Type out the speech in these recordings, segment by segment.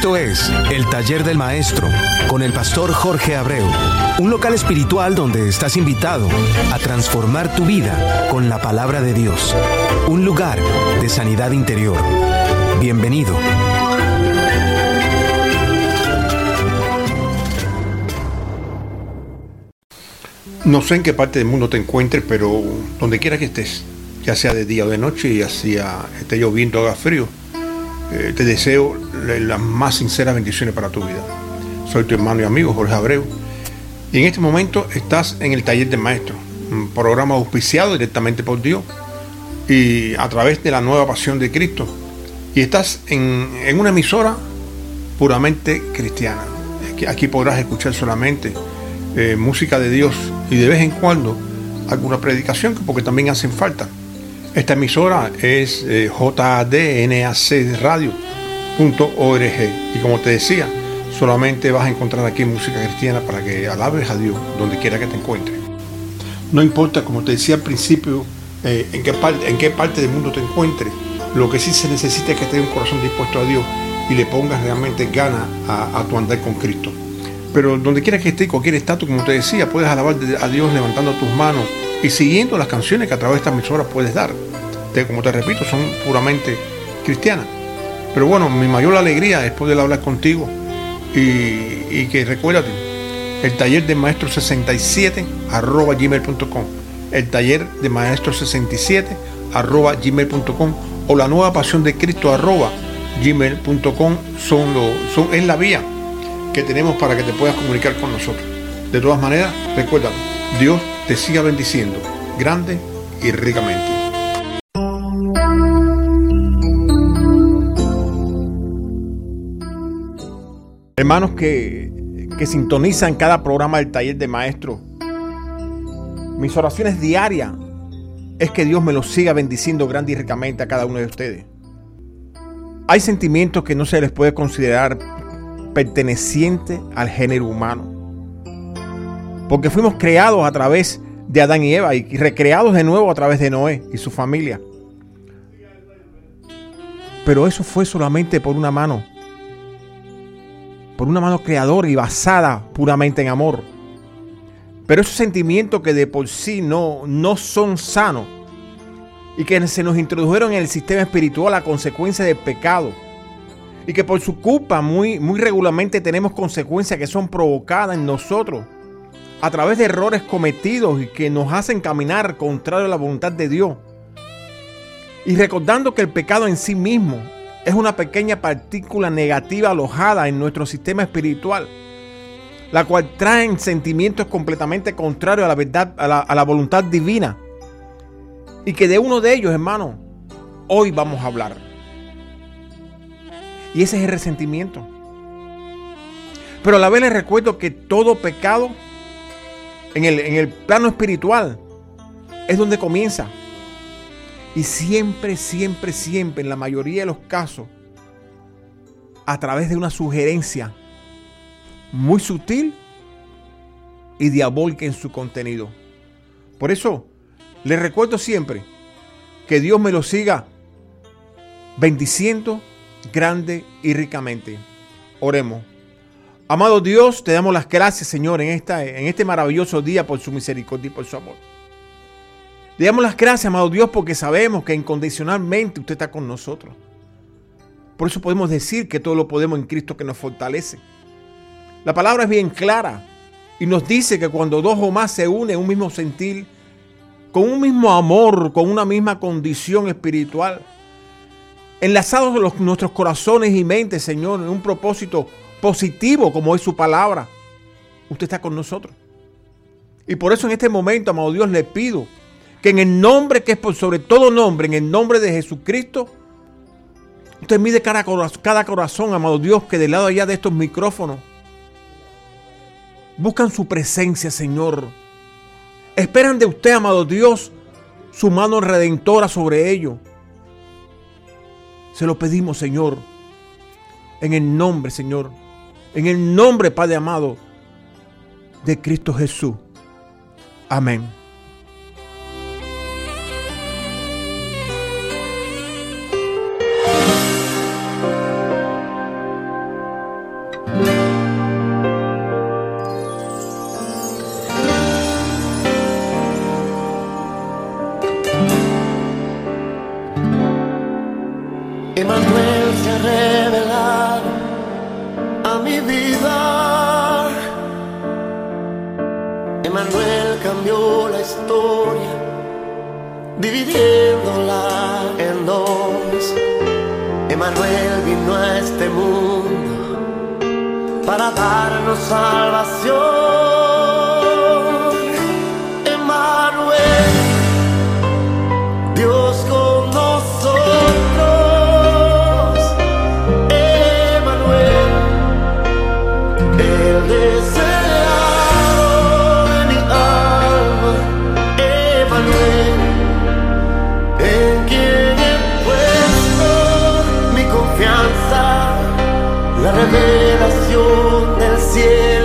Esto es El Taller del Maestro con el pastor Jorge Abreu, un local espiritual donde estás invitado a transformar tu vida con la palabra de Dios, un lugar de sanidad interior. Bienvenido. No sé en qué parte del mundo te encuentres, pero donde quiera que estés, ya sea de día o de noche, ya sea esté lloviendo o haga frío, eh, te deseo las más sinceras bendiciones para tu vida. Soy tu hermano y amigo Jorge Abreu. Y en este momento estás en el taller de maestro, un programa auspiciado directamente por Dios y a través de la nueva pasión de Cristo. Y estás en, una emisora puramente cristiana. Aquí, aquí podrás escuchar solamente eh, música de Dios y de vez en cuando alguna predicación, porque también hacen falta. Esta emisora es eh, jdnacradio.org y como te decía, solamente vas a encontrar aquí música cristiana para que alabes a Dios donde quiera que te encuentres. No importa, como te decía al principio, eh, en, qué parte, del mundo te encuentres, lo que sí se necesita es que tengas un corazón dispuesto a Dios y le pongas realmente ganas a, tu andar con Cristo. Pero donde quiera que esté, cualquier estatus, como te decía, puedes alabar a Dios levantando tus manos y siguiendo las canciones que a través de estas emisoras puedes dar. como te repito, son puramente cristianas. Pero bueno, mi mayor alegría es poder hablar contigo y, que recuérdate, el taller de maestro 67 arroba gmail.com, el taller de maestro 67 arroba gmail.com o la nueva pasión de Cristo arroba gmail.com son, lo, son, es la vía que tenemos para que te puedas comunicar con nosotros. De todas maneras, recuerda, Dios te siga bendiciendo grande y ricamente. Hermanos que, que sintonizan cada programa del taller de maestro, mis oraciones diarias es que Dios me los siga bendiciendo grande y ricamente a cada uno de ustedes. Hay sentimientos que no se les puede considerar perteneciente al género humano. Porque fuimos creados a través de Adán y Eva y recreados de nuevo a través de Noé y su familia. Pero eso fue solamente por una mano. Por una mano creadora y basada puramente en amor. Pero esos sentimientos que de por sí no, no son sanos y que se nos introdujeron en el sistema espiritual a consecuencia del pecado y que por su culpa muy, muy regularmente tenemos consecuencias que son provocadas en nosotros a través de errores cometidos y que nos hacen caminar contrario a la voluntad de Dios. Y recordando que el pecado en sí mismo es una pequeña partícula negativa alojada en nuestro sistema espiritual, la cual trae sentimientos completamente contrarios a la verdad, a la, a la voluntad divina. Y que de uno de ellos, hermano, hoy vamos a hablar. Y ese es el resentimiento. Pero a la vez les recuerdo que todo pecado en el, en el plano espiritual es donde comienza. Y siempre, siempre, siempre, en la mayoría de los casos, a través de una sugerencia muy sutil y diabólica en su contenido. Por eso, les recuerdo siempre que Dios me lo siga bendiciendo grande y ricamente. Oremos. Amado Dios, te damos las gracias, Señor, en, esta, en este maravilloso día por su misericordia y por su amor. Le damos las gracias, amado Dios, porque sabemos que incondicionalmente usted está con nosotros. Por eso podemos decir que todo lo podemos en Cristo que nos fortalece. La palabra es bien clara y nos dice que cuando dos o más se unen en un mismo sentir, con un mismo amor, con una misma condición espiritual, enlazados nuestros corazones y mentes, Señor, en un propósito positivo como es su palabra. Usted está con nosotros. Y por eso en este momento, amado Dios, le pido que en el nombre que es por sobre todo nombre, en el nombre de Jesucristo, usted mide cada, cada corazón, amado Dios, que del lado allá de estos micrófonos buscan su presencia, Señor. Esperan de usted, amado Dios, su mano redentora sobre ellos. Se lo pedimos, Señor. En el nombre, Señor. En el nombre, Padre amado, de Cristo Jesús. Amén. Emanuel cambió la historia, dividiéndola en dos. Emanuel vino a este mundo para darnos salvación. Revelación del cielo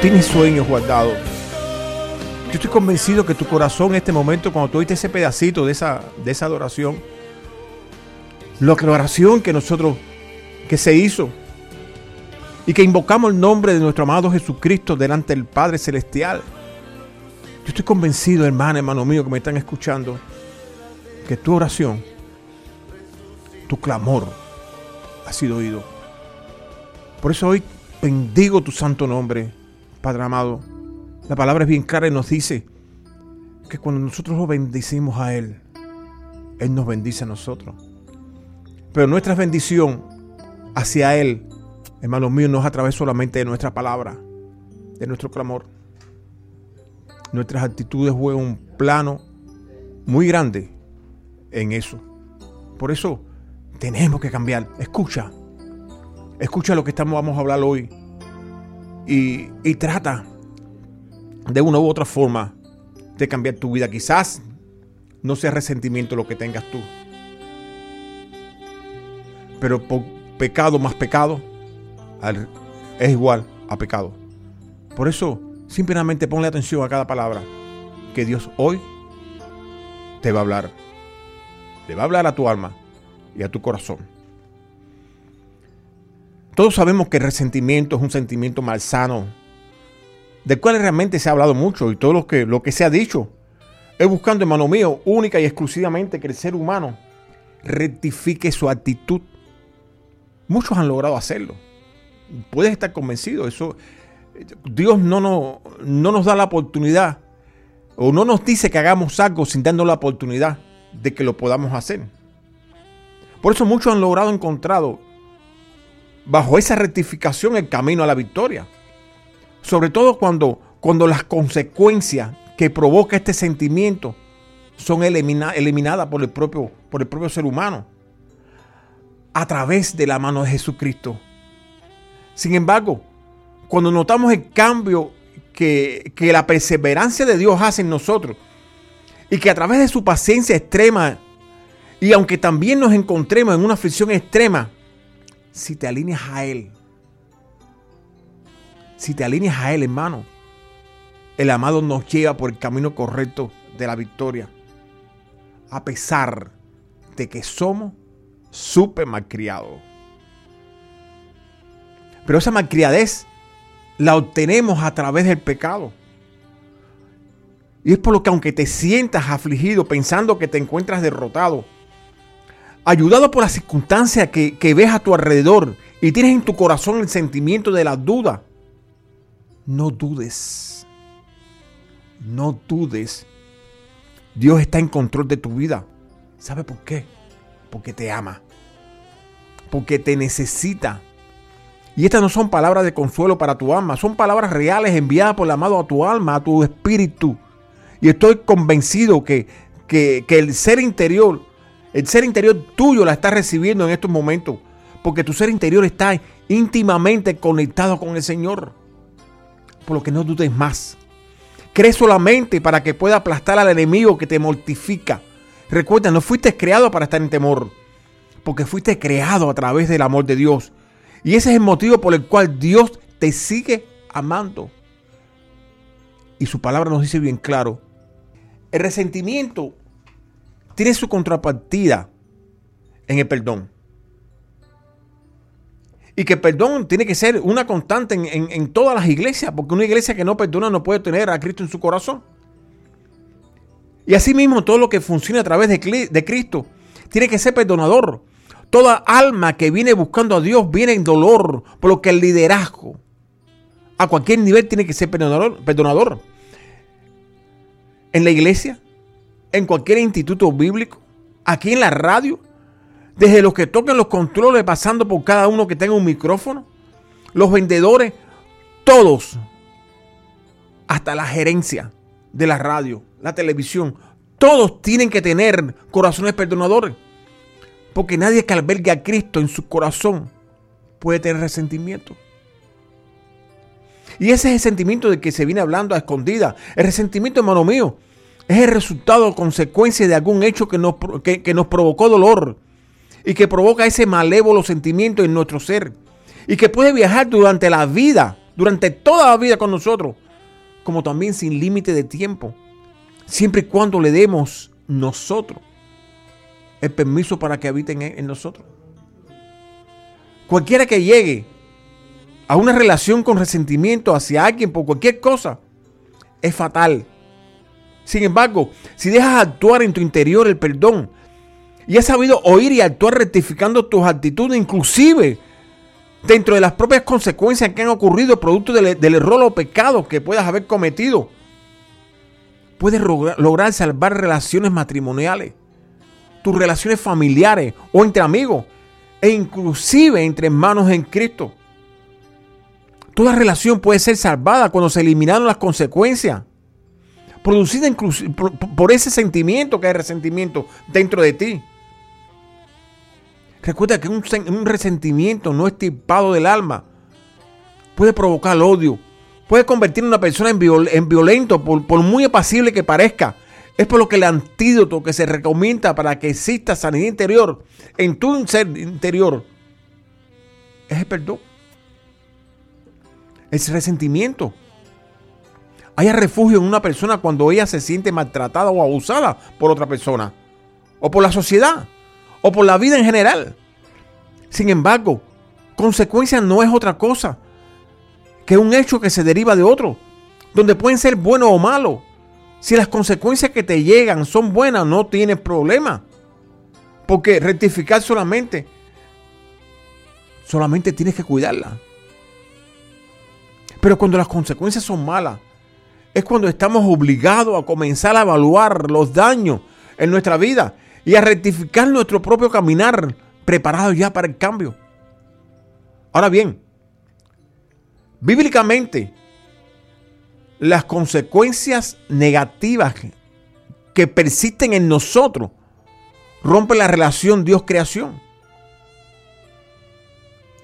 Tienes sueños guardados. Yo estoy convencido que tu corazón en este momento, cuando tú oíste ese pedacito de esa, de esa adoración, la oración que nosotros, que se hizo y que invocamos el nombre de nuestro amado Jesucristo delante del Padre Celestial. Yo estoy convencido, hermano, hermano mío, que me están escuchando, que tu oración, tu clamor ha sido oído. Por eso hoy bendigo tu santo nombre, Padre amado. La palabra es bien clara y nos dice que cuando nosotros lo bendicimos a Él, Él nos bendice a nosotros. Pero nuestra bendición hacia Él, hermanos míos, no es a través solamente de nuestra palabra, de nuestro clamor. Nuestras actitudes juegan un plano muy grande en eso. Por eso tenemos que cambiar. Escucha. Escucha lo que estamos, vamos a hablar hoy. Y, trata de una u otra forma de cambiar tu vida. Quizás no sea resentimiento lo que tengas tú pero pecado más pecado es igual a pecado. Por eso, simplemente ponle atención a cada palabra que Dios hoy te va a hablar. Te va a hablar a tu alma y a tu corazón. Todos sabemos que el resentimiento es un sentimiento malsano, del cual realmente se ha hablado mucho y todo lo que, lo que se ha dicho es buscando, hermano mío, única y exclusivamente que el ser humano rectifique su actitud Muchos han logrado hacerlo. Puedes estar convencido. Eso, Dios no, no, no nos da la oportunidad o no nos dice que hagamos algo sin darnos la oportunidad de que lo podamos hacer. Por eso muchos han logrado encontrado bajo esa rectificación el camino a la victoria. Sobre todo cuando, cuando las consecuencias que provoca este sentimiento son eliminadas por el, propio, por el propio ser humano a través de la mano de Jesucristo. Sin embargo, cuando notamos el cambio que, la perseverancia de Dios hace en nosotros y que a través de su paciencia extrema y aunque también nos encontremos en una aflicción extrema, si te alineas a Él, si te alineas a Él, hermano, el amado nos lleva por el camino correcto de la victoria, a pesar de que somos súper malcriado. Pero esa malcriadez la obtenemos a través del pecado. Y es por lo que aunque te sientas afligido pensando que te encuentras derrotado, ayudado por las circunstancias que, ves a tu alrededor y tienes en tu corazón el sentimiento de la duda, no dudes. No dudes. Dios está en control de tu vida. ¿Sabe por qué? porque te ama, porque te necesita. Y estas no son palabras de consuelo para tu alma, son palabras reales enviadas por el amado a tu alma, a tu espíritu. Y estoy convencido que, que, el ser interior, El ser interior tuyo la está recibiendo en estos momentos. Porque tu ser interior está íntimamente conectado con el Señor. Por lo que no dudes más. Cree solamente para que pueda aplastar al enemigo que te mortifica. Recuerda, no fuiste creado para estar en temor. Porque fuiste creado a través del amor de Dios. Y ese es el motivo por el cual Dios te sigue amando. Y su palabra nos dice bien claro. El resentimiento tiene su contrapartida en el perdón. Y que el perdón tiene que ser una constante en, en- todas las iglesias, porque una iglesia que no perdona no puede tener a Cristo en su corazón. Y asimismo, todo lo que funcione a través de, de Cristo tiene que ser perdonador. Toda alma que viene buscando a Dios viene en dolor, por lo que el liderazgo a cualquier nivel tiene que ser perdonador. perdonador. En la iglesia, en cualquier instituto bíblico, aquí en la radio, desde los que tocan los controles, pasando por cada uno que tenga un micrófono, los vendedores, todos, hasta la gerencia de la radio, la televisión, todos tienen que tener corazones perdonadores. Porque nadie que albergue a Cristo en su corazón puede tener resentimiento. Y ese es el sentimiento de que se viene hablando a escondida. El resentimiento, hermano mío, es el resultado, consecuencia de algún hecho que nos, que- nos provocó dolor y que provoca ese malévolo sentimiento en nuestro ser y que puede viajar durante la vida, durante toda la vida con nosotros, como también sin límite de tiempo, siempre y cuando le demos nosotros el permiso para que habiten en en nosotros. Cualquiera que llegue a una relación con resentimiento hacia alguien por cualquier cosa es fatal. Sin embargo, si dejas actuar en tu interior el perdón y has sabido oír y actuar rectificando tus actitudes, inclusive dentro de las propias consecuencias que han ocurrido producto del, error o pecado que puedas haber cometido, puedes logra- lograr salvar relaciones matrimoniales, tus relaciones familiares o entre amigos e inclusive entre hermanos en Cristo. Toda relación puede ser salvada cuando se eliminaron las consecuencias producidas inclusi- por, ese sentimiento que hay resentimiento dentro de ti. Recuerda que un, sen- un resentimiento no estirpado del alma puede provocar odio, puede convertir a una persona en violento por, por muy apacible que parezca. Es por lo que el antídoto que se recomienda para que exista sanidad interior en tu ser interior es el perdón. Es resentimiento. Haya refugio en una persona cuando ella se siente maltratada o abusada por otra persona, o por la sociedad, o por la vida en general. Sin embargo, consecuencia no es otra cosa que un hecho que se deriva de otro, donde pueden ser buenos o malos. Si las consecuencias que te llegan son buenas, no tienes problema. Porque rectificar solamente, solamente tienes que cuidarla. Pero cuando las consecuencias son malas, es cuando estamos obligados a comenzar a evaluar los daños en nuestra vida y a rectificar nuestro propio caminar, preparados ya para el cambio. Ahora bien, bíblicamente, las consecuencias negativas que persisten en nosotros rompen la relación Dios-creación.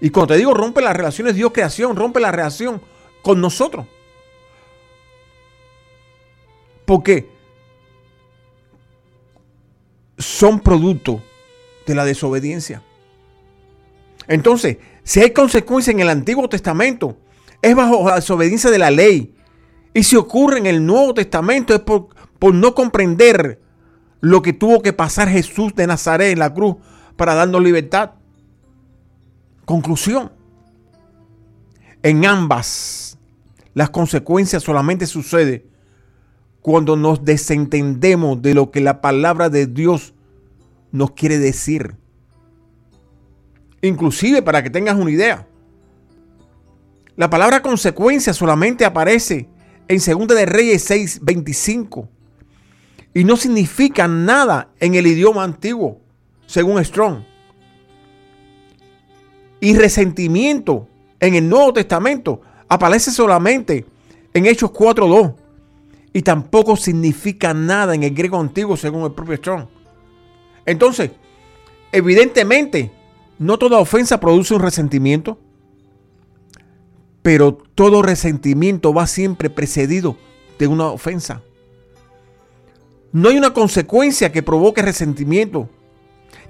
Y cuando te digo rompe las relaciones Dios-creación, rompe la relación con nosotros. Porque son producto de la desobediencia. Entonces, si hay consecuencia en el Antiguo Testamento, es bajo la desobediencia de la ley. Y si ocurre en el Nuevo Testamento es por, por no comprender lo que tuvo que pasar Jesús de Nazaret en la cruz para darnos libertad. Conclusión. En ambas, las consecuencias solamente suceden cuando nos desentendemos de lo que la palabra de Dios nos quiere decir. Inclusive, para que tengas una idea, la palabra consecuencia solamente aparece en 2 de Reyes 6:25 y no significa nada en el idioma antiguo, según Strong. Y resentimiento en el Nuevo Testamento aparece solamente en Hechos 4:2 y tampoco significa nada en el griego antiguo, según el propio Strong. Entonces, evidentemente, no toda ofensa produce un resentimiento, pero todo resentimiento va siempre precedido de una ofensa. No hay una consecuencia que provoque resentimiento,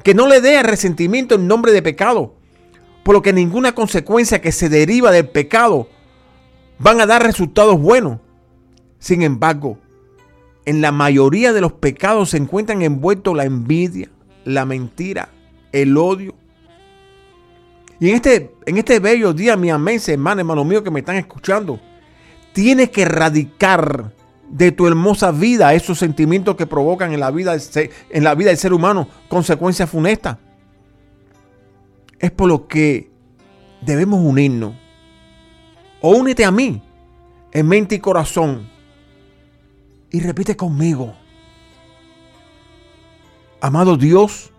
que no le dé al resentimiento en nombre de pecado, por lo que ninguna consecuencia que se deriva del pecado van a dar resultados buenos. Sin embargo, en la mayoría de los pecados se encuentran envueltos la envidia, la mentira, el odio. Y en este, en este bello día, mi amén, hermano, hermano mío que me están escuchando, tienes que erradicar de tu hermosa vida esos sentimientos que provocan en la vida, en la vida del ser humano consecuencias funestas. Es por lo que debemos unirnos. O únete a mí en mente y corazón y repite conmigo. Amado Dios,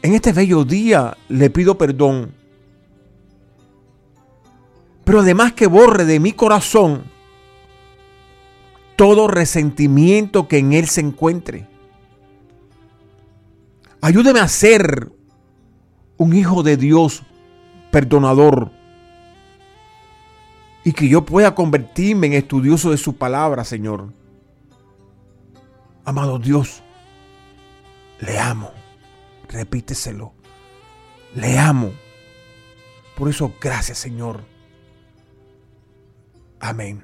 en este bello día le pido perdón. Pero además que borre de mi corazón todo resentimiento que en él se encuentre. Ayúdeme a ser un hijo de Dios perdonador y que yo pueda convertirme en estudioso de su palabra, Señor. Amado Dios, le amo. Repíteselo. Le amo. Por eso, gracias, Señor. Amén.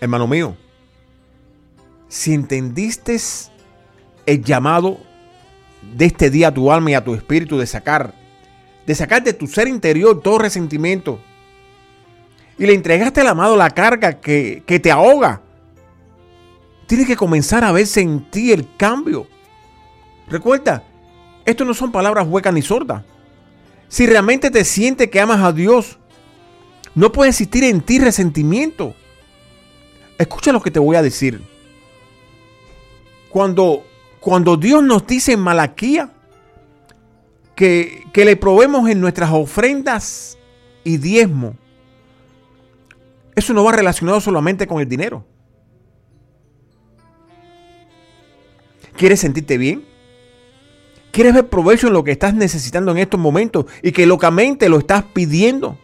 Hermano mío, si entendiste el llamado de este día a tu alma y a tu espíritu de sacar, de sacar de tu ser interior todo resentimiento, y le entregaste al amado la carga que, que te ahoga, tienes que comenzar a verse en ti el cambio. Recuerda, esto no son palabras huecas ni sordas. Si realmente te sientes que amas a Dios, no puede existir en ti resentimiento. Escucha lo que te voy a decir. Cuando, cuando Dios nos dice en Malaquía que, que le probemos en nuestras ofrendas y diezmo, eso no va relacionado solamente con el dinero. ¿Quieres sentirte bien? ¿Quieres ver provecho en lo que estás necesitando en estos momentos y que locamente lo estás pidiendo?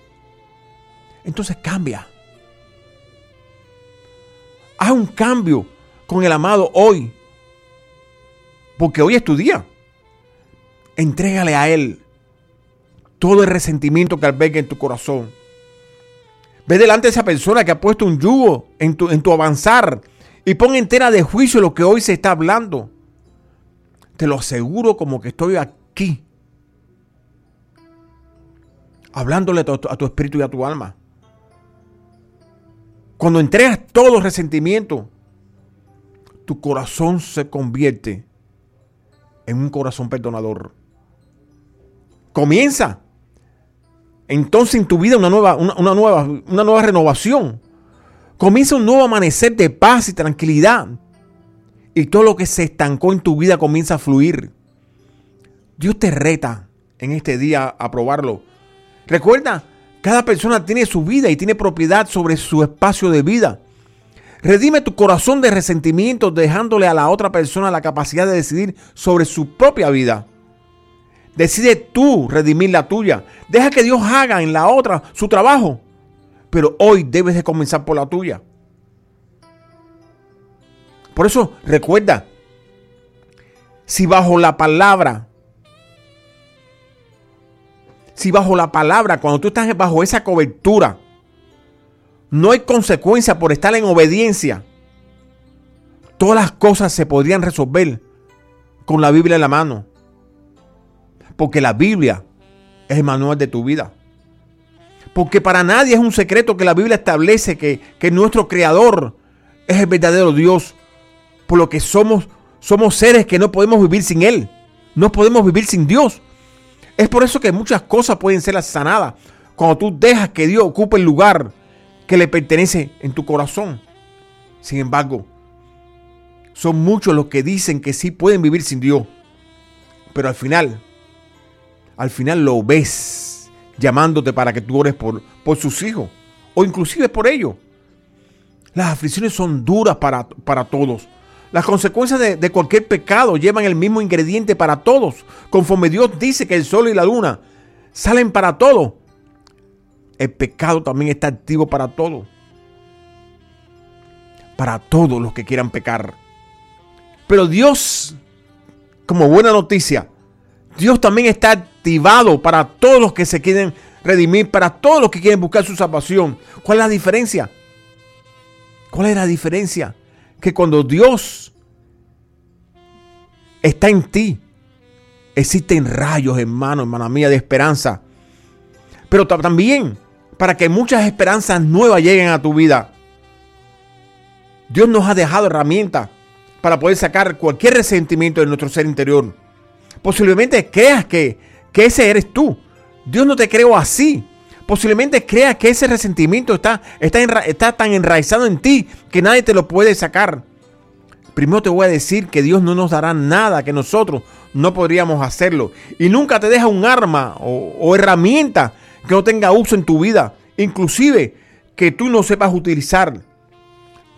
Entonces cambia. Haz un cambio con el amado hoy. Porque hoy es tu día. Entrégale a Él todo el resentimiento que alberga en tu corazón. Ve delante de esa persona que ha puesto un yugo en tu, en tu avanzar y pon entera de juicio lo que hoy se está hablando. Te lo aseguro como que estoy aquí. Hablándole a tu, a tu espíritu y a tu alma. Cuando entregas todo resentimiento, tu corazón se convierte en un corazón perdonador. Comienza entonces en tu vida una nueva, una, nueva, una nueva renovación. Comienza un nuevo amanecer de paz y tranquilidad. Y todo lo que se estancó en tu vida comienza a fluir. Dios te reta en este día a probarlo. Recuerda, cada persona tiene su vida y tiene propiedad sobre su espacio de vida. Redime tu corazón de resentimiento dejándole a la otra persona la capacidad de decidir sobre su propia vida. Decide tú redimir la tuya. Deja que Dios haga en la otra su trabajo. Pero hoy debes de comenzar por la tuya. Por eso recuerda, si bajo la palabra, si bajo la palabra, cuando tú estás bajo esa cobertura, no hay consecuencia por estar en obediencia, todas las cosas se podrían resolver con la Biblia en la mano. Porque la Biblia es el manual de tu vida. Porque para nadie es un secreto que la Biblia establece que, que nuestro Creador es el verdadero Dios. Por lo que somos, somos seres que no podemos vivir sin Él. No podemos vivir sin Dios. Es por eso que muchas cosas pueden ser sanadas cuando tú dejas que Dios ocupe el lugar que le pertenece en tu corazón. Sin embargo, son muchos los que dicen que sí pueden vivir sin Dios. Pero al final, al final lo ves llamándote para que tú ores por, por sus hijos o inclusive por ellos. Las aflicciones son duras para, para todos. Las consecuencias de, de cualquier pecado llevan el mismo ingrediente para todos. Conforme Dios dice que el sol y la luna salen para todos, el pecado también está activo para todos. Para todos los que quieran pecar. Pero Dios, como buena noticia, Dios también está activado para todos los que se quieren redimir, para todos los que quieren buscar su salvación. ¿Cuál es la diferencia? ¿Cuál es la diferencia? Que cuando Dios está en ti, existen rayos, hermano, hermana mía, de esperanza. Pero también para que muchas esperanzas nuevas lleguen a tu vida. Dios nos ha dejado herramientas para poder sacar cualquier resentimiento de nuestro ser interior. Posiblemente creas que, que ese eres tú. Dios no te creó así. Posiblemente creas que ese resentimiento está, está, tan enraizado en ti que nadie te lo puede sacar. Primero te voy a decir que Dios no nos dará nada que nosotros no podríamos hacerlo. Y nunca te deja un arma o, o herramienta que no tenga uso en tu vida. Inclusive que tú no sepas utilizar.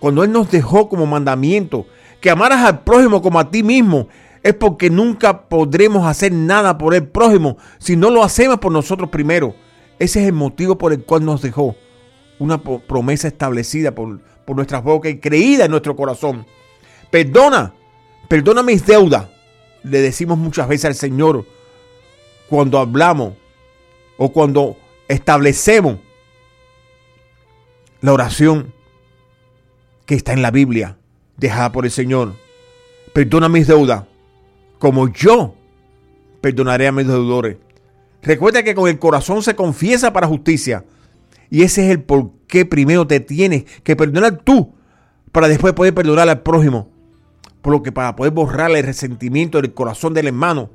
Cuando Él nos dejó como mandamiento que amaras al prójimo como a ti mismo, es porque nunca podremos hacer nada por el prójimo si no lo hacemos por nosotros primero. Ese es el motivo por el cual nos dejó una promesa establecida por, por nuestras bocas y creída en nuestro corazón. Perdona, perdona mis deudas. Le decimos muchas veces al Señor cuando hablamos o cuando establecemos la oración que está en la Biblia, dejada por el Señor. Perdona mis deudas, como yo perdonaré a mis deudores. Recuerda que con el corazón se confiesa para justicia. Y ese es el por qué primero te tienes que perdonar tú para después poder perdonar al prójimo. Por lo que para poder borrar el resentimiento del corazón del hermano,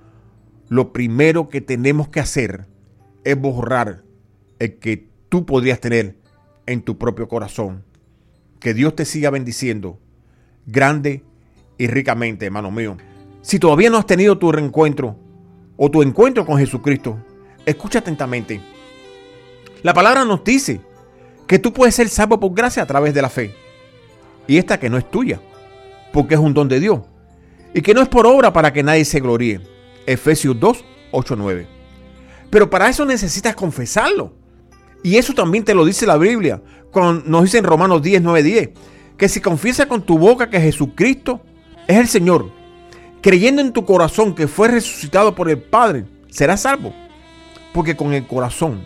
lo primero que tenemos que hacer es borrar el que tú podrías tener en tu propio corazón. Que Dios te siga bendiciendo grande y ricamente, hermano mío. Si todavía no has tenido tu reencuentro o tu encuentro con Jesucristo, escucha atentamente. La palabra nos dice que tú puedes ser salvo por gracia a través de la fe. Y esta que no es tuya, porque es un don de Dios. Y que no es por obra para que nadie se gloríe. Efesios 2, 8, 9. Pero para eso necesitas confesarlo. Y eso también te lo dice la Biblia. Cuando nos dice en Romanos 10, 9, 10. Que si confiesas con tu boca que Jesucristo es el Señor, creyendo en tu corazón que fue resucitado por el Padre, serás salvo. Porque con el corazón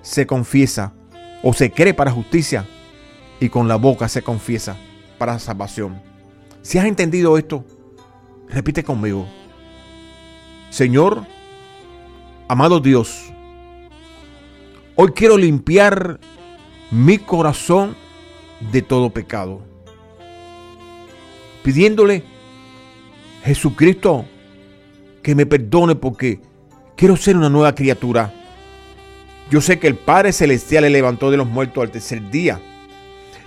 se confiesa o se cree para justicia y con la boca se confiesa para salvación. Si has entendido esto, repite conmigo. Señor, amado Dios, hoy quiero limpiar mi corazón de todo pecado. Pidiéndole Jesucristo que me perdone porque quiero ser una nueva criatura. Yo sé que el Padre Celestial le levantó de los muertos al tercer día.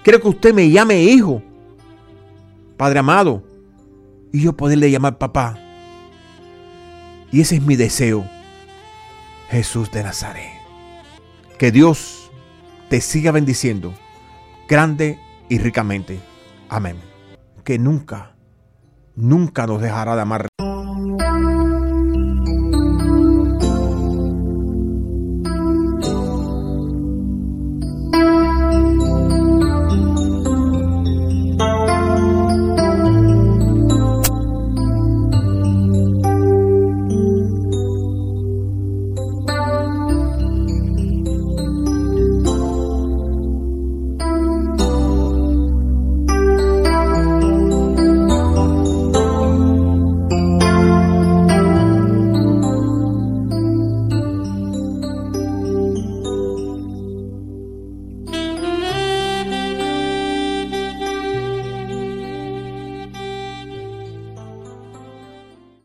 Quiero que usted me llame hijo, Padre amado, y yo poderle llamar papá. Y ese es mi deseo, Jesús de Nazaret. Que Dios te siga bendiciendo grande y ricamente. Amén. Que nunca, nunca nos dejará de amar.